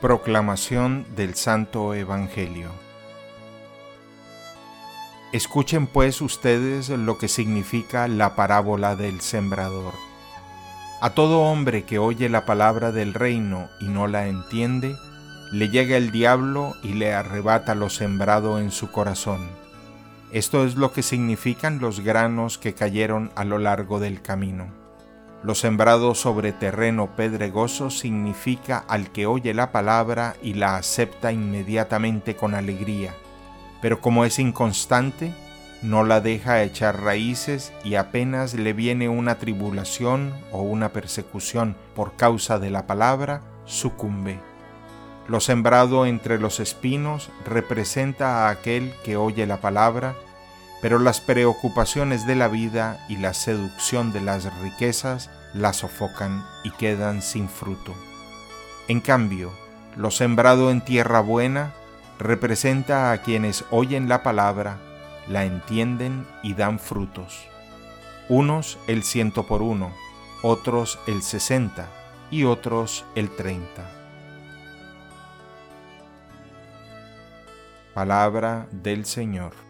Proclamación del Santo Evangelio Escuchen pues ustedes lo que significa la parábola del sembrador. A todo hombre que oye la palabra del reino y no la entiende, le llega el diablo y le arrebata lo sembrado en su corazón. Esto es lo que significan los granos que cayeron a lo largo del camino. Lo sembrado sobre terreno pedregoso significa al que oye la palabra y la acepta inmediatamente con alegría pero como es inconstante, no la deja echar raíces y apenas le viene una tribulación o una persecución por causa de la palabra, sucumbe. Lo sembrado entre los espinos representa a aquel que oye la palabra, pero las preocupaciones de la vida y la seducción de las riquezas la sofocan y quedan sin fruto. En cambio, lo sembrado en tierra buena representa a quienes oyen la palabra, la entienden y dan frutos. Unos el ciento por uno, otros el sesenta y otros el treinta. Palabra del Señor.